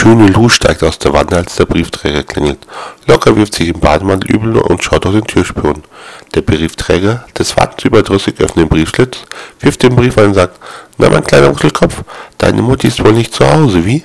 schöne Lu steigt aus der Wanne, als der Briefträger klingelt. Locker wirft sich im Bademantel übel und schaut aus den Türspion. Der Briefträger, des Wartens überdrüssig, öffnet den Briefschlitz, wirft den Brief ein und sagt, na mein kleiner Wuschelkopf, deine Mutti ist wohl nicht zu Hause, wie?